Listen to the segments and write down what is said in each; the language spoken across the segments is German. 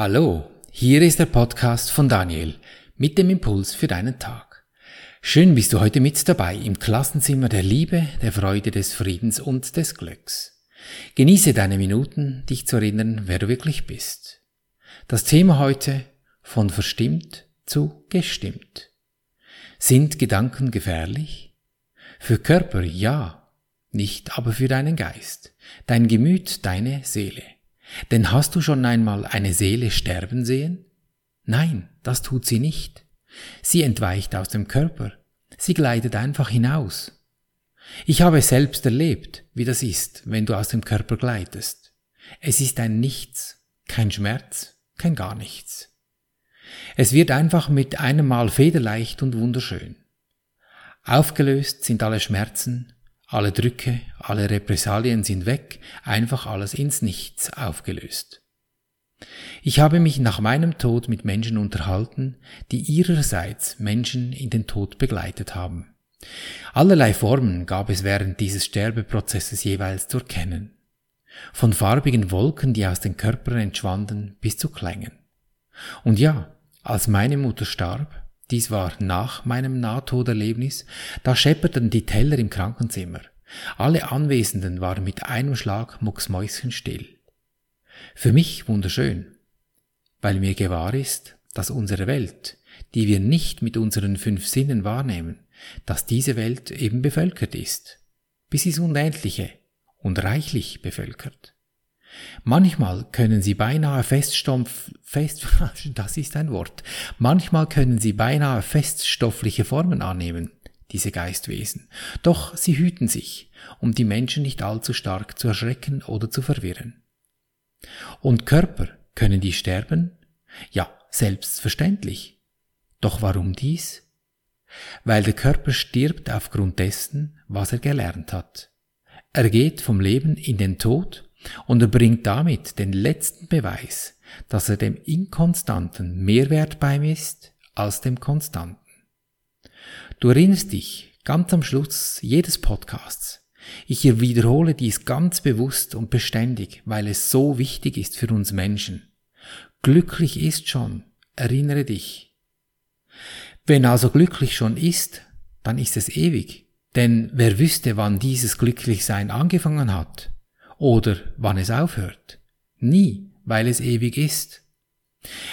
Hallo, hier ist der Podcast von Daniel mit dem Impuls für deinen Tag. Schön bist du heute mit dabei im Klassenzimmer der Liebe, der Freude, des Friedens und des Glücks. Genieße deine Minuten, dich zu erinnern, wer du wirklich bist. Das Thema heute von verstimmt zu gestimmt. Sind Gedanken gefährlich? Für Körper ja, nicht aber für deinen Geist, dein Gemüt, deine Seele. Denn hast du schon einmal eine Seele sterben sehen? Nein, das tut sie nicht. Sie entweicht aus dem Körper. Sie gleitet einfach hinaus. Ich habe selbst erlebt, wie das ist, wenn du aus dem Körper gleitest. Es ist ein Nichts, kein Schmerz, kein gar nichts. Es wird einfach mit einem Mal federleicht und wunderschön. Aufgelöst sind alle Schmerzen, alle Drücke, alle Repressalien sind weg, einfach alles ins Nichts aufgelöst. Ich habe mich nach meinem Tod mit Menschen unterhalten, die ihrerseits Menschen in den Tod begleitet haben. Allerlei Formen gab es während dieses Sterbeprozesses jeweils zu erkennen. Von farbigen Wolken, die aus den Körpern entschwanden, bis zu Klängen. Und ja, als meine Mutter starb, dies war nach meinem Nahtoderlebnis, da schepperten die Teller im Krankenzimmer. Alle Anwesenden waren mit einem Schlag mucksmäuschenstill. Für mich wunderschön, weil mir gewahr ist, dass unsere Welt, die wir nicht mit unseren fünf Sinnen wahrnehmen, dass diese Welt eben bevölkert ist, bis ins Unendliche und reichlich bevölkert. Manchmal können sie beinahe feststoff, fest, das ist ein Wort, manchmal können sie beinahe feststoffliche Formen annehmen, diese Geistwesen, doch sie hüten sich, um die Menschen nicht allzu stark zu erschrecken oder zu verwirren. Und Körper, können die sterben? Ja, selbstverständlich. Doch warum dies? Weil der Körper stirbt aufgrund dessen, was er gelernt hat. Er geht vom Leben in den Tod und er bringt damit den letzten Beweis, dass er dem Inkonstanten mehr Wert beimisst als dem Konstanten. Du erinnerst dich ganz am Schluss jedes Podcasts. Ich wiederhole dies ganz bewusst und beständig, weil es so wichtig ist für uns Menschen. Glücklich ist schon, erinnere dich. Wenn also glücklich schon ist, dann ist es ewig, denn wer wüsste, wann dieses Glücklichsein angefangen hat? Oder wann es aufhört. Nie, weil es ewig ist.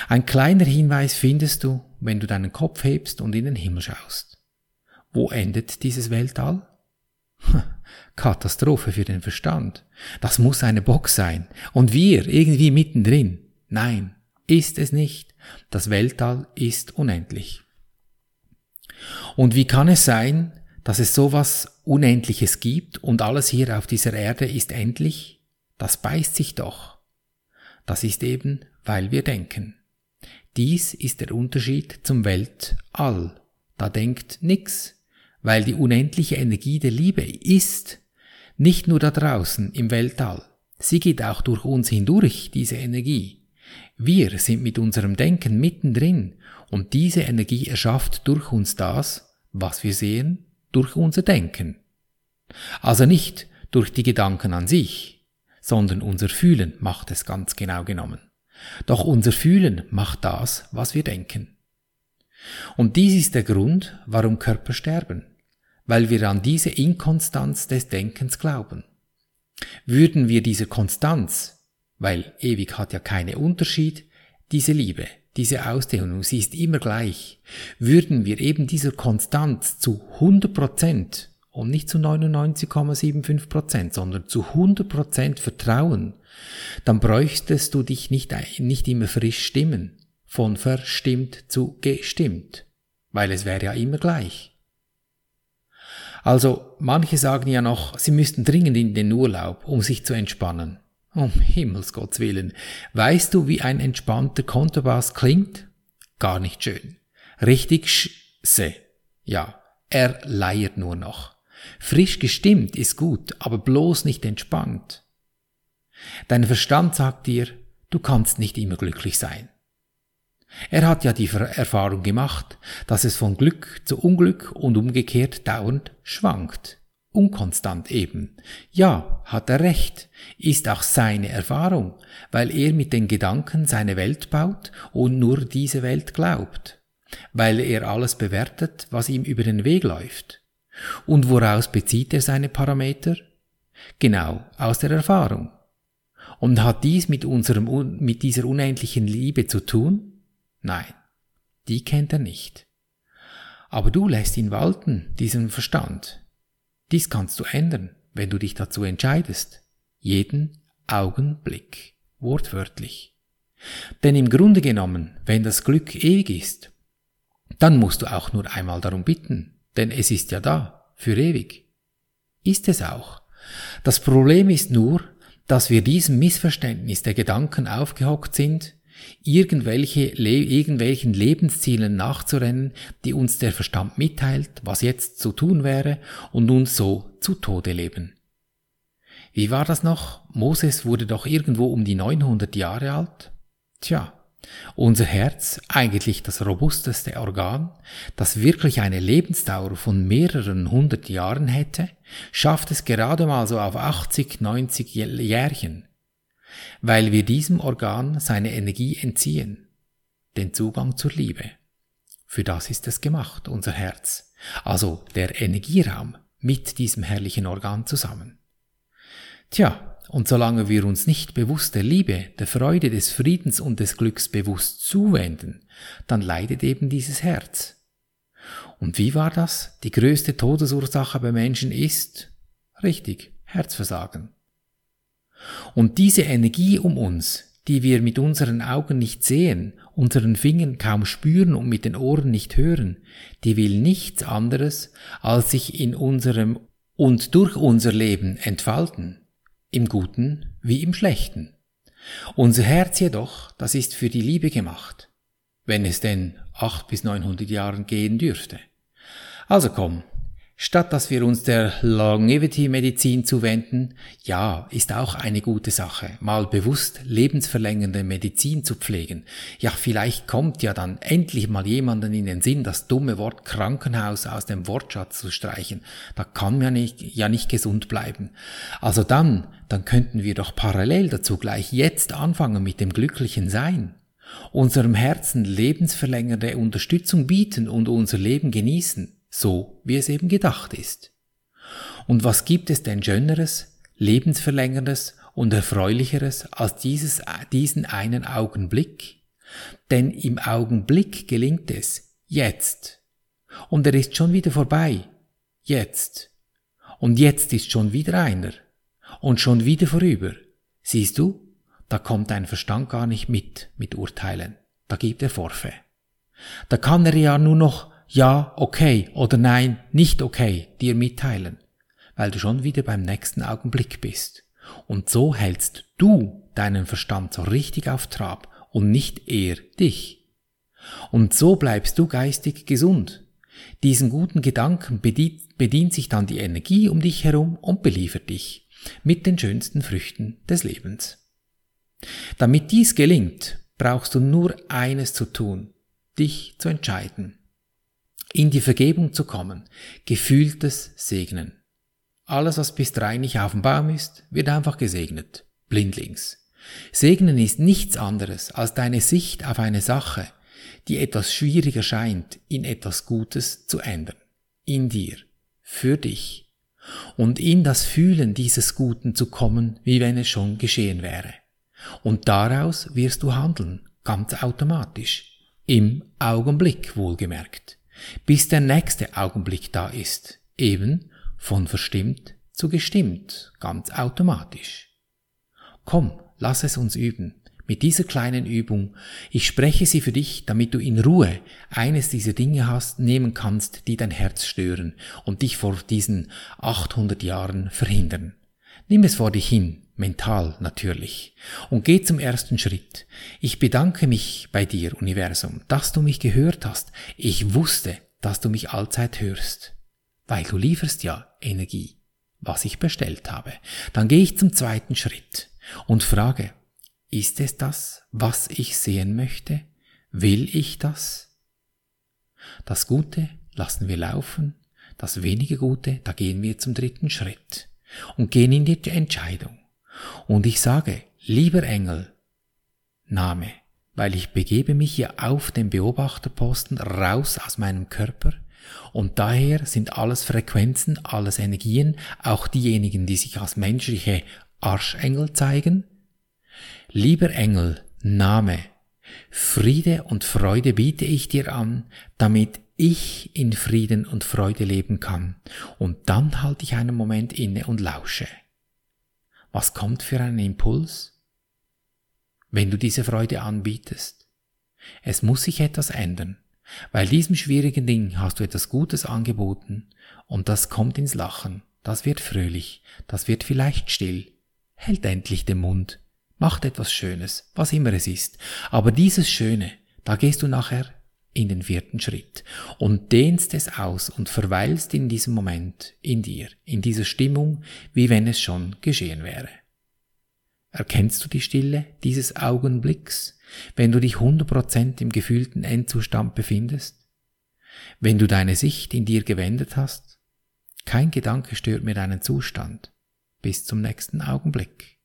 Ein kleiner Hinweis findest du, wenn du deinen Kopf hebst und in den Himmel schaust. Wo endet dieses Weltall? Katastrophe für den Verstand. Das muss eine Box sein. Und wir irgendwie mittendrin. Nein, ist es nicht. Das Weltall ist unendlich. Und wie kann es sein, dass es sowas Unendliches gibt und alles hier auf dieser Erde ist endlich, das beißt sich doch. Das ist eben, weil wir denken. Dies ist der Unterschied zum Weltall. Da denkt nix, weil die unendliche Energie der Liebe ist nicht nur da draußen im Weltall. Sie geht auch durch uns hindurch, diese Energie. Wir sind mit unserem Denken mittendrin und diese Energie erschafft durch uns das, was wir sehen, durch unser Denken. Also nicht durch die Gedanken an sich, sondern unser Fühlen macht es ganz genau genommen. Doch unser Fühlen macht das, was wir denken. Und dies ist der Grund, warum Körper sterben, weil wir an diese Inkonstanz des Denkens glauben. Würden wir dieser Konstanz, weil ewig hat ja keine Unterschied, diese Liebe, diese Ausdehnung, sie ist immer gleich. Würden wir eben dieser Konstanz zu 100 Prozent und nicht zu 99,75 Prozent, sondern zu 100 Prozent vertrauen, dann bräuchtest du dich nicht, nicht immer frisch stimmen, von verstimmt zu gestimmt, weil es wäre ja immer gleich. Also, manche sagen ja noch, sie müssten dringend in den Urlaub, um sich zu entspannen. Um Himmels Gottes Willen. Weißt du, wie ein entspannter Kontobass klingt? Gar nicht schön. Richtig schse. Ja, er leiert nur noch. Frisch gestimmt ist gut, aber bloß nicht entspannt. Dein Verstand sagt dir, du kannst nicht immer glücklich sein. Er hat ja die Erfahrung gemacht, dass es von Glück zu Unglück und umgekehrt dauernd schwankt. Unkonstant eben. Ja, hat er recht, ist auch seine Erfahrung, weil er mit den Gedanken seine Welt baut und nur diese Welt glaubt, weil er alles bewertet, was ihm über den Weg läuft. Und woraus bezieht er seine Parameter? Genau, aus der Erfahrung. Und hat dies mit unserem, mit dieser unendlichen Liebe zu tun? Nein, die kennt er nicht. Aber du lässt ihn walten, diesen Verstand, dies kannst du ändern, wenn du dich dazu entscheidest. Jeden Augenblick. Wortwörtlich. Denn im Grunde genommen, wenn das Glück ewig ist, dann musst du auch nur einmal darum bitten, denn es ist ja da, für ewig. Ist es auch. Das Problem ist nur, dass wir diesem Missverständnis der Gedanken aufgehockt sind irgendwelche, le irgendwelchen Lebenszielen nachzurennen, die uns der Verstand mitteilt, was jetzt zu tun wäre, und uns so zu Tode leben. Wie war das noch? Moses wurde doch irgendwo um die 900 Jahre alt? Tja, unser Herz, eigentlich das robusteste Organ, das wirklich eine Lebensdauer von mehreren hundert Jahren hätte, schafft es gerade mal so auf 80, 90 Jährchen weil wir diesem Organ seine Energie entziehen, den Zugang zur Liebe. Für das ist es gemacht, unser Herz, also der Energieraum mit diesem herrlichen Organ zusammen. Tja, und solange wir uns nicht bewusst der Liebe, der Freude, des Friedens und des Glücks bewusst zuwenden, dann leidet eben dieses Herz. Und wie war das? Die größte Todesursache bei Menschen ist, richtig, Herzversagen. Und diese Energie um uns, die wir mit unseren Augen nicht sehen, unseren Fingern kaum spüren und mit den Ohren nicht hören, die will nichts anderes, als sich in unserem und durch unser Leben entfalten, im Guten wie im Schlechten. Unser Herz jedoch, das ist für die Liebe gemacht, wenn es denn acht bis neunhundert Jahren gehen dürfte. Also komm, Statt dass wir uns der Longevity-Medizin zuwenden, ja, ist auch eine gute Sache, mal bewusst lebensverlängernde Medizin zu pflegen. Ja, vielleicht kommt ja dann endlich mal jemanden in den Sinn, das dumme Wort Krankenhaus aus dem Wortschatz zu streichen. Da kann man nicht, ja nicht gesund bleiben. Also dann, dann könnten wir doch parallel dazu gleich jetzt anfangen mit dem glücklichen Sein unserem Herzen lebensverlängernde Unterstützung bieten und unser Leben genießen so wie es eben gedacht ist. Und was gibt es denn Schöneres, Lebensverlängerndes und Erfreulicheres als dieses, diesen einen Augenblick? Denn im Augenblick gelingt es, jetzt. Und er ist schon wieder vorbei, jetzt. Und jetzt ist schon wieder einer. Und schon wieder vorüber. Siehst du, da kommt dein Verstand gar nicht mit, mit Urteilen. Da gibt er Forfe. Da kann er ja nur noch ja, okay oder nein, nicht okay dir mitteilen, weil du schon wieder beim nächsten Augenblick bist. Und so hältst du deinen Verstand so richtig auf Trab und nicht er dich. Und so bleibst du geistig gesund. Diesen guten Gedanken bedient, bedient sich dann die Energie um dich herum und beliefert dich mit den schönsten Früchten des Lebens. Damit dies gelingt, brauchst du nur eines zu tun, dich zu entscheiden in die Vergebung zu kommen, gefühltes Segnen. Alles, was bis drei nicht auf dem Baum ist, wird einfach gesegnet, blindlings. Segnen ist nichts anderes als deine Sicht auf eine Sache, die etwas schwieriger scheint, in etwas Gutes zu ändern. In dir, für dich. Und in das Fühlen dieses Guten zu kommen, wie wenn es schon geschehen wäre. Und daraus wirst du handeln, ganz automatisch. Im Augenblick wohlgemerkt bis der nächste Augenblick da ist, eben von verstimmt zu gestimmt, ganz automatisch. Komm, lass es uns üben. Mit dieser kleinen Übung, ich spreche sie für dich, damit du in Ruhe eines dieser Dinge hast, nehmen kannst, die dein Herz stören und dich vor diesen 800 Jahren verhindern. Nimm es vor dich hin, mental natürlich, und geh zum ersten Schritt. Ich bedanke mich bei dir, Universum, dass du mich gehört hast. Ich wusste, dass du mich allzeit hörst, weil du lieferst ja Energie, was ich bestellt habe. Dann gehe ich zum zweiten Schritt und frage, ist es das, was ich sehen möchte? Will ich das? Das Gute lassen wir laufen, das wenige Gute, da gehen wir zum dritten Schritt und gehen in die Entscheidung. Und ich sage, lieber Engel, Name, weil ich begebe mich hier auf den Beobachterposten raus aus meinem Körper und daher sind alles Frequenzen, alles Energien, auch diejenigen, die sich als menschliche Arschengel zeigen. Lieber Engel, Name, Friede und Freude biete ich dir an, damit ich in Frieden und Freude leben kann. Und dann halte ich einen Moment inne und lausche. Was kommt für einen Impuls? Wenn du diese Freude anbietest. Es muss sich etwas ändern. Weil diesem schwierigen Ding hast du etwas Gutes angeboten und das kommt ins Lachen, das wird fröhlich, das wird vielleicht still, hält endlich den Mund, macht etwas Schönes, was immer es ist. Aber dieses Schöne, da gehst du nachher in den vierten Schritt und dehnst es aus und verweilst in diesem Moment in dir, in dieser Stimmung, wie wenn es schon geschehen wäre. Erkennst du die Stille dieses Augenblicks, wenn du dich 100% im gefühlten Endzustand befindest? Wenn du deine Sicht in dir gewendet hast? Kein Gedanke stört mir deinen Zustand. Bis zum nächsten Augenblick.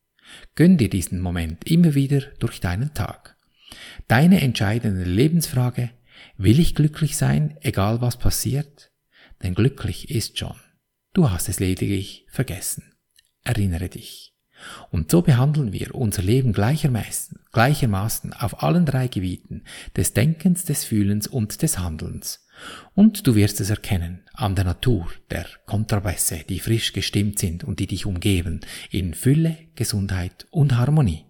Gönn dir diesen Moment immer wieder durch deinen Tag. Deine entscheidende Lebensfrage, will ich glücklich sein, egal was passiert? Denn glücklich ist schon. Du hast es lediglich vergessen. Erinnere dich. Und so behandeln wir unser Leben gleichermaßen, gleichermaßen auf allen drei Gebieten des Denkens, des Fühlens und des Handelns. Und du wirst es erkennen an der Natur der Kontrabässe, die frisch gestimmt sind und die dich umgeben, in Fülle, Gesundheit und Harmonie.